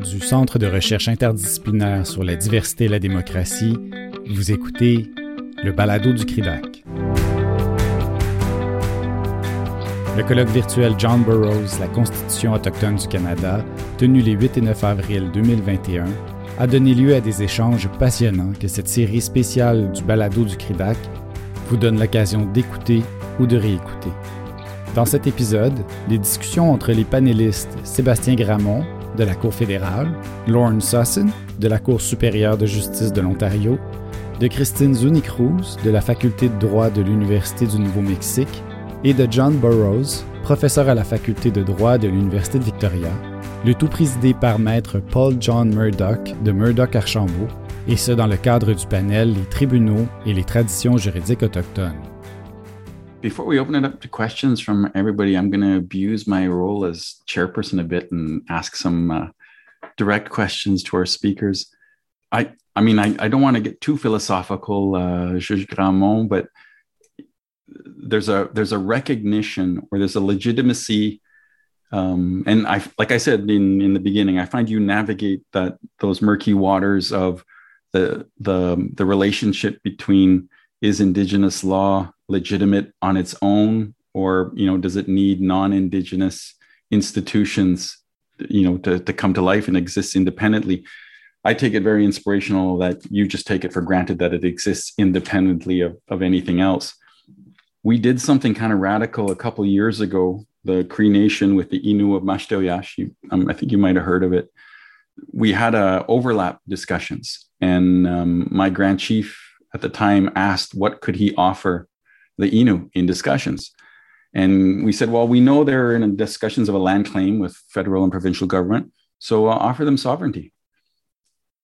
du Centre de recherche interdisciplinaire sur la diversité et la démocratie, vous écoutez le balado du CRIDAC. Le colloque virtuel John Burroughs, la Constitution autochtone du Canada, tenu les 8 et 9 avril 2021, a donné lieu à des échanges passionnants que cette série spéciale du balado du CRIDAC vous donne l'occasion d'écouter ou de réécouter. Dans cet épisode, les discussions entre les panélistes Sébastien Gramont, de la Cour fédérale, Lorne Sussin, de la Cour supérieure de justice de l'Ontario, de Christine Zuni-Cruz, de la Faculté de droit de l'Université du Nouveau-Mexique, et de John Burroughs, professeur à la Faculté de droit de l'Université de Victoria, le tout présidé par maître Paul John Murdoch de Murdoch Archambault, et ce dans le cadre du panel Les tribunaux et les traditions juridiques autochtones. Before we open it up to questions from everybody, I'm going to abuse my role as chairperson a bit and ask some uh, direct questions to our speakers. I, I mean, I, I don't want to get too philosophical, uh, Grammond, but there's a there's a recognition or there's a legitimacy, um, and I like I said in in the beginning, I find you navigate that those murky waters of the the the relationship between is indigenous law legitimate on its own or you know does it need non-indigenous institutions you know to, to come to life and exist independently i take it very inspirational that you just take it for granted that it exists independently of, of anything else we did something kind of radical a couple years ago the cree nation with the Innu of Mashteuiatsh. Um, I think you might have heard of it. We had a overlap discussions, and um, my grand chief at the time asked what could he offer the Innu in discussions. And we said, well, we know they're in discussions of a land claim with federal and provincial government, so uh, offer them sovereignty.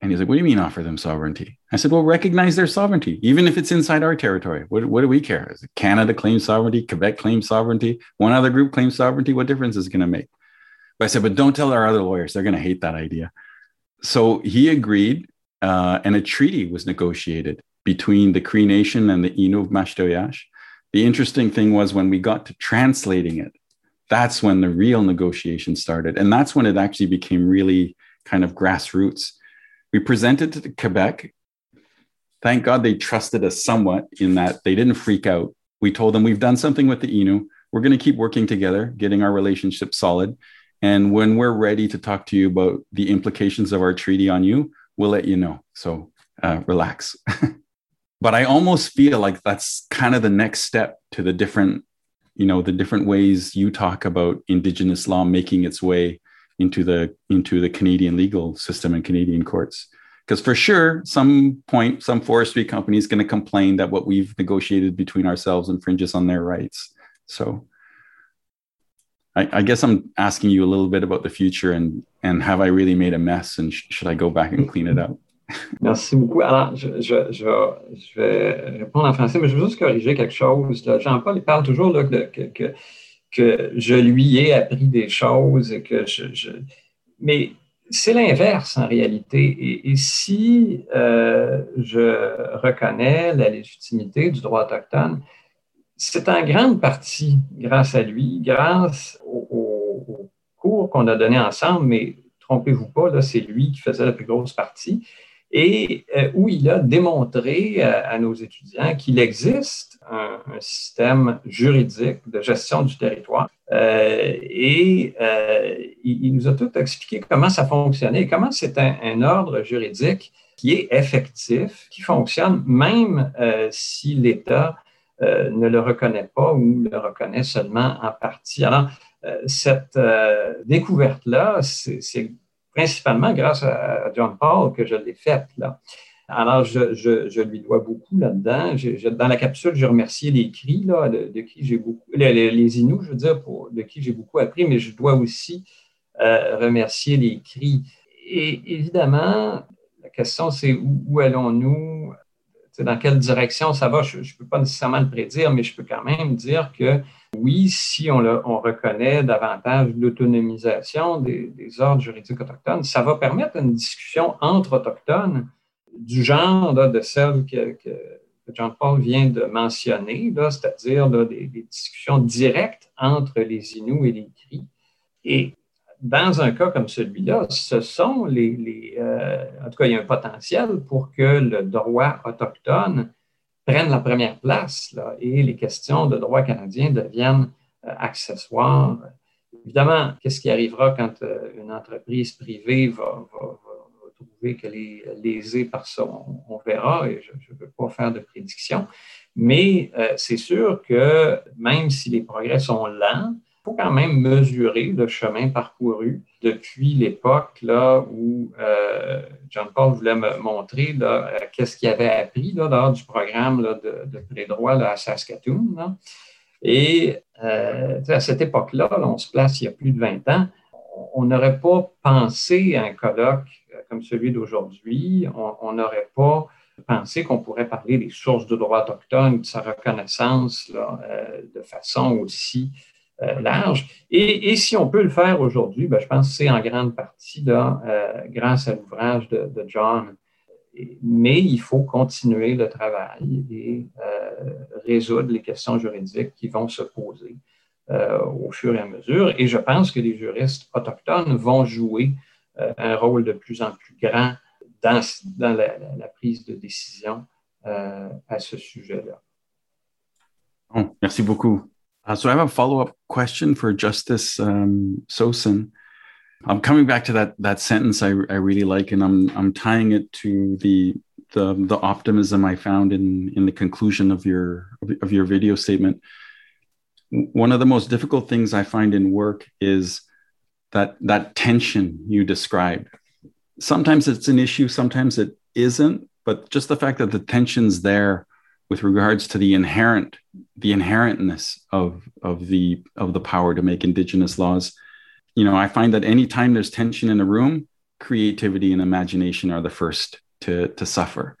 And he's like, what do you mean offer them sovereignty? I said, well, recognize their sovereignty, even if it's inside our territory. What, what do we care? Canada claims sovereignty, Quebec claims sovereignty, one other group claims sovereignty. What difference is it going to make? But I said, but don't tell our other lawyers. They're going to hate that idea. So he agreed, uh, and a treaty was negotiated between the Cree Nation and the Innu of Mashteuiatsh. The interesting thing was when we got to translating it, that's when the real negotiation started. And that's when it actually became really kind of grassroots. We presented to Quebec. Thank God they trusted us somewhat in that they didn't freak out. We told them we've done something with the Innu. We're going to keep working together, getting our relationship solid. And when we're ready to talk to you about the implications of our treaty on you, we'll let you know. So uh, relax. but I almost feel like that's kind of the next step to the different, you know, the different ways you talk about Indigenous law making its way into the into the Canadian legal system and Canadian courts. Because for sure, some point, some forestry company is going to complain that what we've negotiated between ourselves infringes on their rights. So I, I, guess I'm asking you a little bit about the future and and have I really made a mess and sh- should I go back and clean it up? Merci beaucoup. Alors, je, vais répondre en français, mais je veux juste corriger quelque chose. Jean-Paul parle toujours que, je lui ai appris des choses et que je. Mais c'est l'inverse en réalité. Et, si euh, je reconnais la légitimité du droit autochtone, c'est en grande partie grâce à lui, grâce aux au, cours qu'on a donnés ensemble, mais trompez-vous pas, c'est lui qui faisait la plus grosse partie et euh, où il a démontré euh, à, nos étudiants qu'il existe un, système juridique de gestion du territoire. Euh, et il, nous a tout expliqué comment ça fonctionnait, comment c'est un, ordre juridique qui est effectif, qui fonctionne même si l'État ne le reconnaît pas ou le reconnaît seulement en partie. Alors, cette découverte-là, c'est principalement grâce à John Paul que je l'ai faite. Là. Alors, je, je, lui dois beaucoup là-dedans. dans la capsule, j'ai remercié les cris, là, de, qui j'ai beaucoup, les, les, je veux dire, de qui j'ai beaucoup appris, mais je dois aussi euh, remercier les cris. Et évidemment, la question, c'est où allons-nous dans quelle direction ça va, je ne peux pas nécessairement le prédire, mais je peux quand même dire que oui, si on, on reconnaît davantage l'autonomisation des, ordres juridiques autochtones, ça va permettre une discussion entre autochtones du genre de celle que, que, Jean-Paul vient de mentionner, c'est-à-dire des, discussions directes entre les Inuits et les Cris. Dans un cas comme celui-là, ce sont les, euh, en tout cas, il y a un potentiel pour que le droit autochtone prenne la première place et les questions de droit canadien deviennent euh, accessoires. Évidemment, qu'est-ce qui arrivera quand euh, une entreprise privée va, trouver qu'elle est lésée par ça? On, verra et je ne veux pas faire de prédiction. Mais c'est sûr que même si les progrès sont lents, faut quand même mesurer le chemin parcouru depuis l'époque là où euh, John Paul voulait me montrer euh, qu'est-ce qu'il avait appris là, lors du programme de, de pré-droit à Saskatoon. Et euh, à cette époque-là, on se place il y a plus de 20 ans, on n'aurait pas pensé à un colloque comme celui d'aujourd'hui, on n'aurait pas pensé qu'on pourrait parler des sources de droit autochtone, de sa reconnaissance de façon aussi euh, large. Et, si on peut le faire aujourd'hui, ben, je pense que c'est en grande partie euh, grâce à l'ouvrage de, John. Mais il faut continuer le travail et euh, résoudre les questions juridiques qui vont se poser au fur et à mesure. Et je pense que les juristes autochtones vont jouer un rôle de plus en plus grand dans la, prise de décision à ce sujet-là. merci beaucoup. Uh, so I have a follow up question for Justice um, Sossin. I'm coming back to that that sentence I, I really like, and I'm I'm tying it to the the the optimism I found in in the conclusion of your of your video statement. One of the most difficult things I find in work is that that tension you described. Sometimes it's an issue, sometimes it isn't, but just the fact that the tension's there with regards to the inherent the inherentness of of the of the power to make indigenous laws. You know i find that anytime there's tension in a room creativity and imagination are the first to to suffer.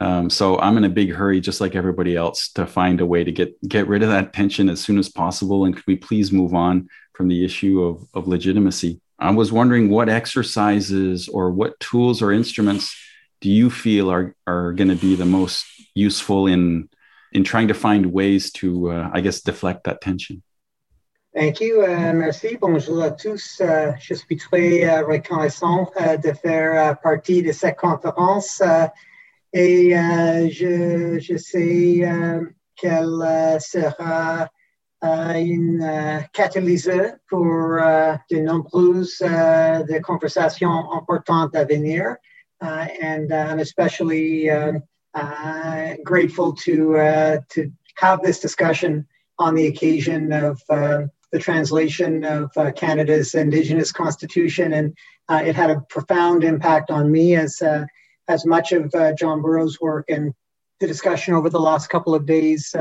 Um, so i'm in a big hurry just like everybody else to find a way to get get rid of that tension as soon as possible. And could we please move on from the issue of, of legitimacy? I was wondering what exercises or what tools or instruments do you feel are, are going to be the most useful in in trying to find ways to, uh, I guess, deflect that tension. Thank you. Uh, merci. Bonjour à tous. Uh, je suis très uh, reconnaissant uh, de faire uh, partie de cette conférence et je, je, sais qu'elle sera une catalyseur pour de nombreuses de conversations importantes à venir. and I'm especially um, grateful to uh, to have this discussion on the occasion of uh, the translation of uh, Canada's Indigenous Constitution, and uh, it had a profound impact on me as uh, as much of John Borrows' work and the discussion over the last couple of days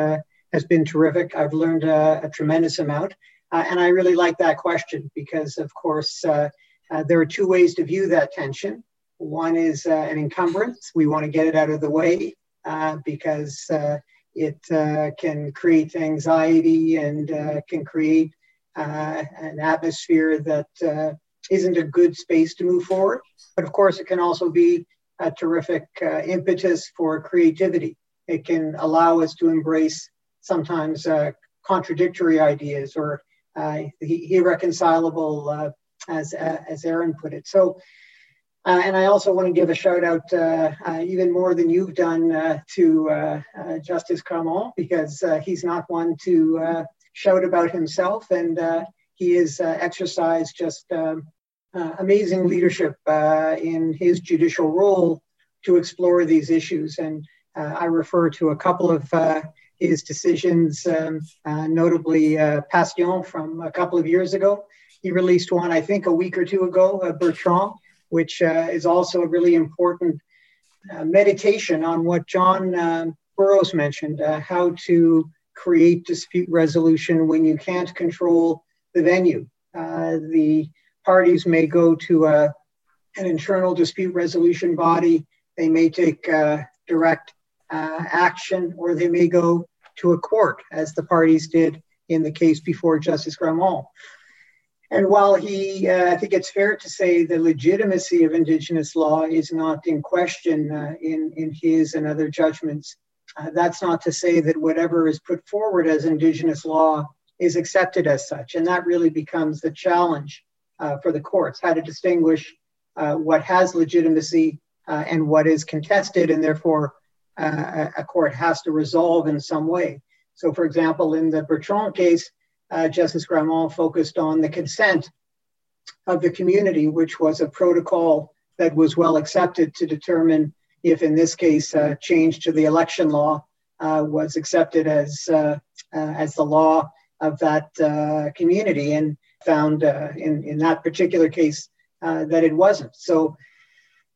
has been terrific. I've learned a tremendous amount, and I really like that question because, of course, there are two ways to view that tension. One is uh, an encumbrance. We want to get it out of the way uh, because uh, it uh, can create anxiety and uh, can create uh, an atmosphere that not a good space to move forward. But of course, it can also be a terrific impetus for creativity. It can allow us to embrace sometimes contradictory ideas or irreconcilable, as, as Aaron put it. So uh, and I also want to give a shout out, uh, uh, even more than you've done, uh, to uh, Justice Grammond, because he's not one to shout about himself. And he has exercised just um, amazing leadership in his judicial role to explore these issues. And I refer to a couple of his decisions, um, notably Pastion from a couple of years ago. He released one, I think, a week or two ago, Bertrand which uh, is also a really important uh, meditation on what John uh, Borrows mentioned uh, how to create dispute resolution when you can't control the venue. Uh, the parties may go to a, an internal dispute resolution body, they may take direct action, or they may go to a court, as the parties did in the case before Justice Grammond. And while he, uh, I think it's fair to say the legitimacy of Indigenous law is not in question uh, in, in his and other judgments, uh, that's not to say that whatever is put forward as Indigenous law is accepted as such. And that really becomes the challenge uh, for the courts, how to distinguish uh, what has legitimacy uh, and what is contested, and therefore a court has to resolve in some way. So, for example, in the Bertrand case, uh, Justice Grammond focused on the consent of the community, which was a protocol that was well accepted to determine if, in this case, uh, change to the election law uh, was accepted as uh, uh, as the law of that uh, community, and found in in that particular case that it wasn't. So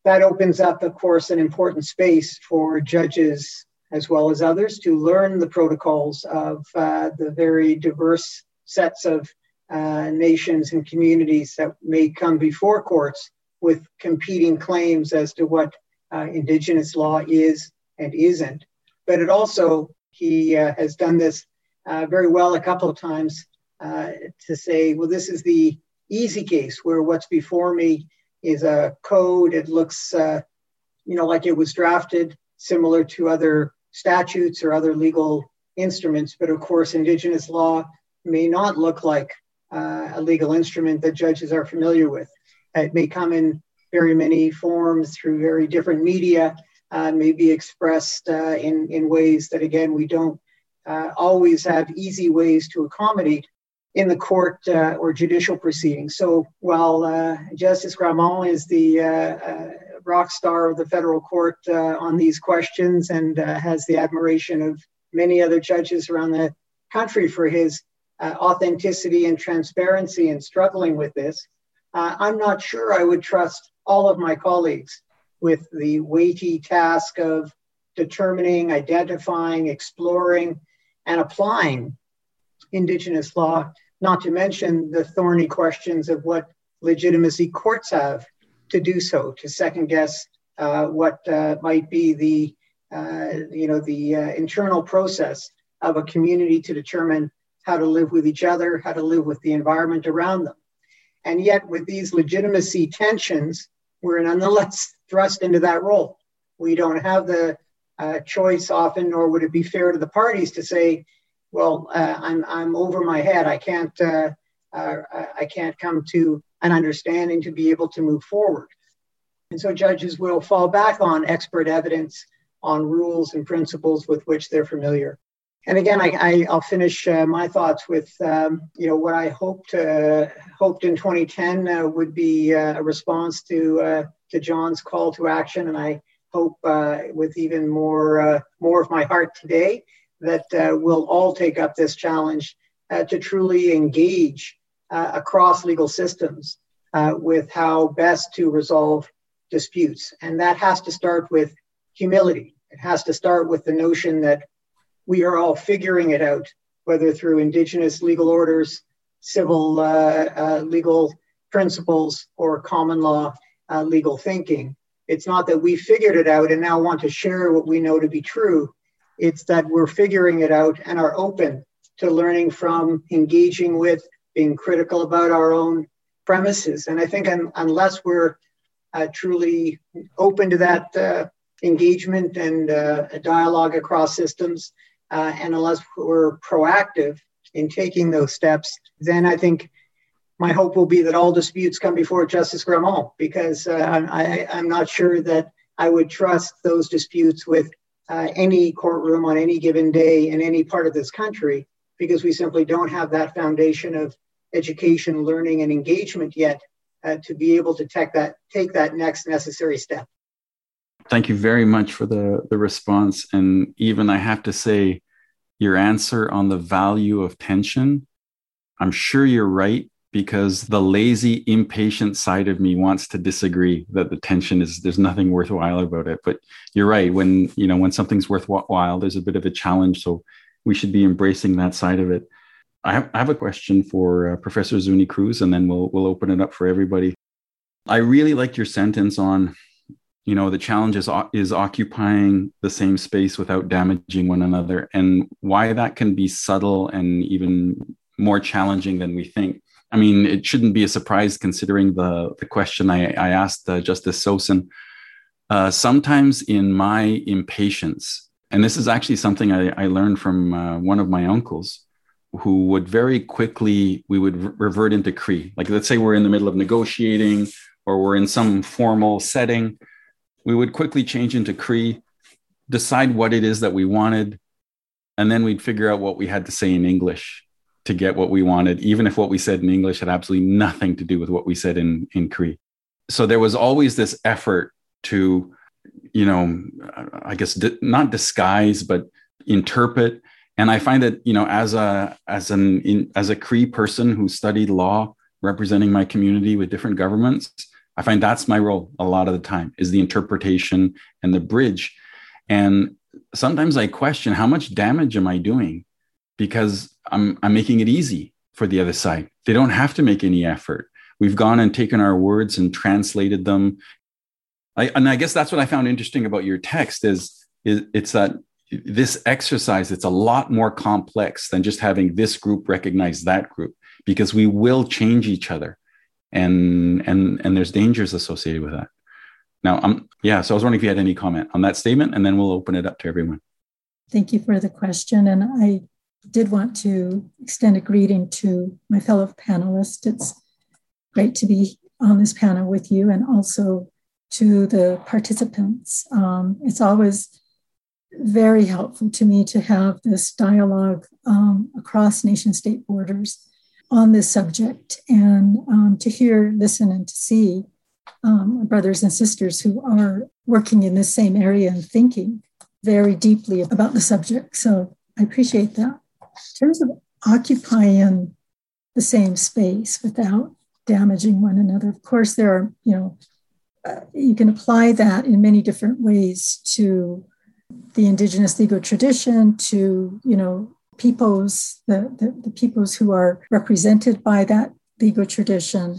that opens up, of course, an important space for judges as well as others to learn the protocols of uh, the very diverse sets of uh, nations and communities that may come before courts with competing claims as to what uh, Indigenous law is and isn't. But it also, he uh, has done this uh, very well a couple of times uh, to say, well, this is the easy case where what's before me is a code. It looks, you know, like it was drafted similar to other statutes or other legal instruments. But of course, Indigenous law may not look like uh, a legal instrument that judges are familiar with. It may come in very many forms through very different media, uh, may be expressed uh, in, in ways that, again, we don't uh, always have easy ways to accommodate in the court uh, or judicial proceedings. So while uh, Justice Grammond is the rock star of the federal court uh, on these questions and uh, has the admiration of many other judges around the country for his authenticity and transparency in struggling with this, I'm not sure I would trust all of my colleagues with the weighty task of determining, identifying, exploring, and applying Indigenous law not to mention the thorny questions of what legitimacy courts have to do so, to second guess uh, what uh, might be the, uh, you know, the uh, internal process of a community to determine how to live with each other, how to live with the environment around them. And yet, with these legitimacy tensions, we're nonetheless thrust into that role. We don't have the uh, choice often, nor would it be fair to the parties to say, well, I'm, I'm over my head. I can't, uh, uh, I can't come to an understanding to be able to move forward. And so judges will fall back on expert evidence, on rules and principles with which they're familiar. And again, I, will finish uh, my thoughts with, um, you know, what I hoped uh, hoped in 2010 uh, would be a response to to John's call to action, and I hope with even more more of my heart today that uh, we'll all take up this challenge uh, to truly engage uh, across legal systems uh, with how best to resolve disputes. And that has to start with humility. It has to start with the notion that we are all figuring it out, whether through Indigenous legal orders, civil uh, uh, legal principles, or common law legal thinking. It's not that we figured it out and now want to share what we know to be true it's that we're figuring it out and are open to learning from, engaging with, being critical about our own premises. And I think un- unless we're uh, truly open to that uh, engagement and uh, dialogue across systems, uh, and unless we're proactive in taking those steps, then I think my hope will be that all disputes come before Justice Grammond, because uh, I, I'm not sure that I would trust those disputes with uh, any courtroom on any given day in any part of this country because we simply don't have that foundation of education, learning, and engagement yet uh, to be able to take that take that next necessary step. Thank you very much for the the response, and even I have to say, your answer on the value of tension. I'm sure you're right because the lazy, impatient side of me wants to disagree that the tension is there's nothing worthwhile about it. But you're right. When you know when something's worthwhile, there's a bit of a challenge. So we should be embracing that side of it. I have, I have a question for uh, Professor Zuni Cruz, and then we'll we'll open it up for everybody. I really liked your sentence on, you know, the challenge is, is occupying the same space without damaging one another, and why that can be subtle and even more challenging than we think. I mean, it shouldn't be a surprise considering the, the question I, I asked uh, Justice Sossin. Uh, sometimes in my impatience, and this is actually something I, I learned from uh, one of my uncles, who would very quickly we would re- revert into Cree. Like let's say we're in the middle of negotiating or we're in some formal setting, we would quickly change into Cree, decide what it is that we wanted, and then we'd figure out what we had to say in English to get what we wanted, even if what we said in English had absolutely nothing to do with what we said in in Cree. So there was always this effort to, you know, I guess di- not disguise, but interpret. And I find that you know, as a as an in, as a Cree person who studied law, representing my community with different governments, I find that's my role a lot of the time is the interpretation and the bridge. And sometimes I question how much damage am I doing because I'm I'm making it easy for the other side. They don't have to make any effort. We've gone and taken our words and translated them. I, and I guess that's what I found interesting about your text is, is it's that this exercise it's a lot more complex than just having this group recognize that group because we will change each other. And and and there's dangers associated with that. Now um yeah so i was wondering if you had any comment on that statement and then we'll open it up to everyone. Thank you for the question and i did want to extend a greeting to my fellow panelists. It's great to be on this panel with you and also to the participants. Um, it's always very helpful to me to have this dialogue um, across nation state borders on this subject and um, to hear, listen, and to see um, brothers and sisters who are working in this same area and thinking very deeply about the subject. So I appreciate that. In terms of occupying the same space without damaging one another, of course, there are, you know, uh, you can apply that in many different ways to the indigenous legal tradition, to, you know, peoples, the, the, the peoples who are represented by that legal tradition.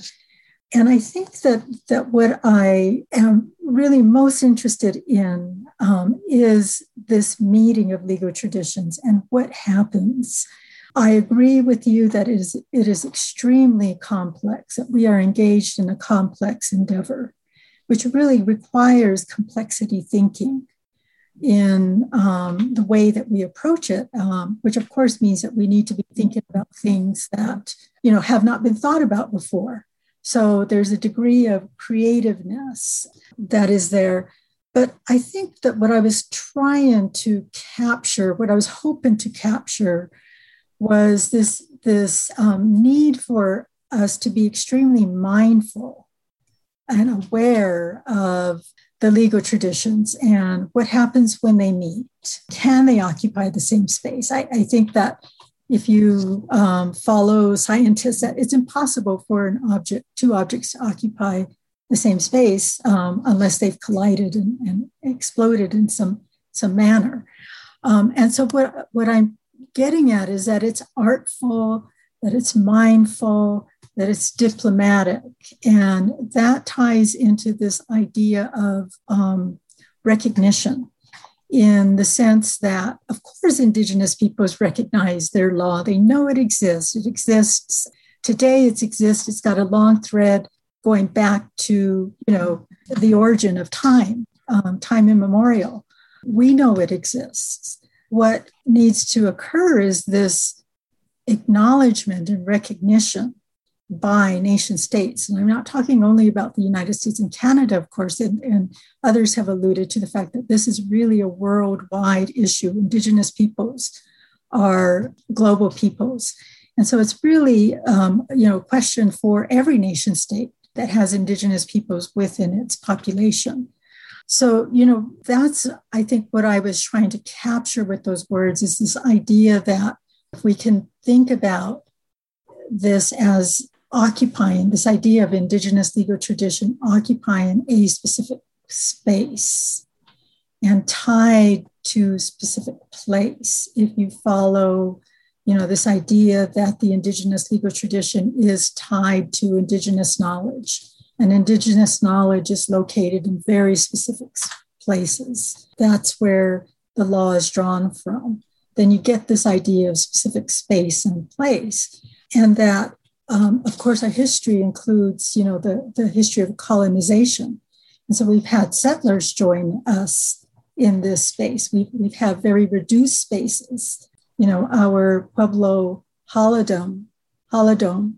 And I think that, that what I am really most interested in um, is this meeting of legal traditions and what happens. I agree with you that it is, it is extremely complex, that we are engaged in a complex endeavor, which really requires complexity thinking in um, the way that we approach it, um, which of course means that we need to be thinking about things that you know have not been thought about before. So there's a degree of creativeness that is there. But I think that what I was trying to capture, what I was hoping to capture, was this this um, need for us to be extremely mindful and aware of the legal traditions and what happens when they meet. Can they occupy the same space? I, I think that if you um, follow scientists, that it's impossible for an object, two objects to occupy the same space um, unless they've collided and, and, exploded in some some manner. Um, and so what what I'm getting at is that it's artful, that it's mindful, that it's diplomatic. And that ties into this idea of um, recognition in the sense that, of course, Indigenous peoples recognize their law. They know it exists. It exists today. It exists. It's got a long thread going back to, you know, the origin of time, um, time immemorial. We know it exists. What needs to occur is this acknowledgement and recognition by nation states. And I'm not talking only about the United States and Canada, of course, and, and, others have alluded to the fact that this is really a worldwide issue. Indigenous peoples are global peoples. And so it's really, um, you know, a question for every nation state that has Indigenous peoples within its population. So, you know, that's, I think, what I was trying to capture with those words is this idea that if we can think about this as occupying this idea of indigenous legal tradition occupying a specific space and tied to specific place. If you follow you know this idea that the indigenous legal tradition is tied to indigenous knowledge and indigenous knowledge is located in very specific places that's where the law is drawn from. Then you get this idea of specific space and place and that um, of course, our history includes, you know, the, the history of colonization. And so we've had settlers join us in this space. We've, we've had very reduced spaces. You know, our Pueblo Holidom, Holidom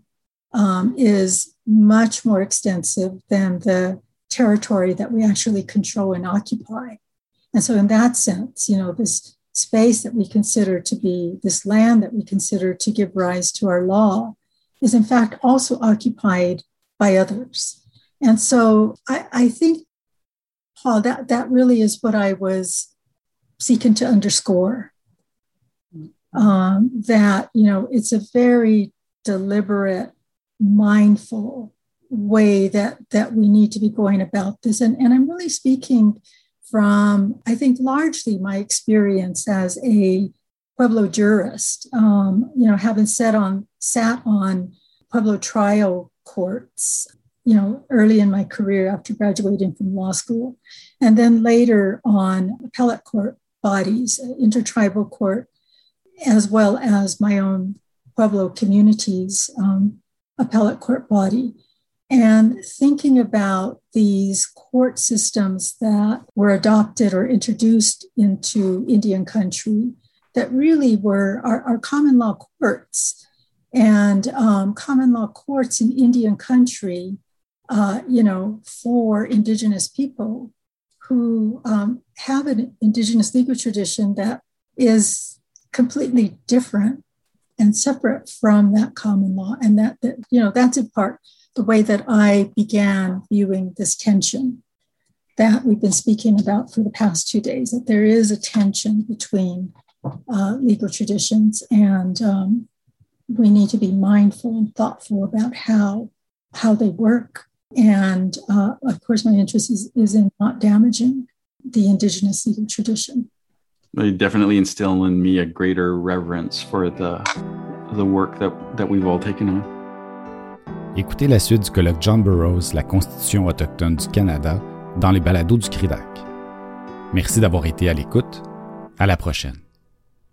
um, is much more extensive than the territory that we actually control and occupy. And so, in that sense, you know, this space that we consider to be this land that we consider to give rise to our law is, in fact, also occupied by others. And so, I, I think, Paul, that, that really is what I was seeking to underscore. Um, that, you know, it's a very deliberate, mindful way that that we need to be going about this and, and i'm really speaking from i think largely my experience as a pueblo jurist um, you know having sat on sat on pueblo trial courts you know early in my career after graduating from law school and then later on appellate court bodies intertribal court as well as my own pueblo communities um, appellate court body and thinking about these court systems that were adopted or introduced into Indian country that really were our, our common law courts. And um, common law courts in Indian country, uh, you know, for Indigenous people who um, have an Indigenous legal tradition that is completely different and separate from that common law. And that, that you know, that's in part the way that I began viewing this tension that we've been speaking about for the past two days, that there is a tension between uh, legal traditions and um, we need to be mindful and thoughtful about how, how they work. And uh, of course, my interest is, is in not damaging the Indigenous legal tradition. They definitely instill in me a greater reverence for the, the work that, that we've all taken on. Écoutez la suite du colloque John Burroughs, la Constitution autochtone du Canada, dans les balados du CRIDAC. Merci d'avoir été à l'écoute. À la prochaine.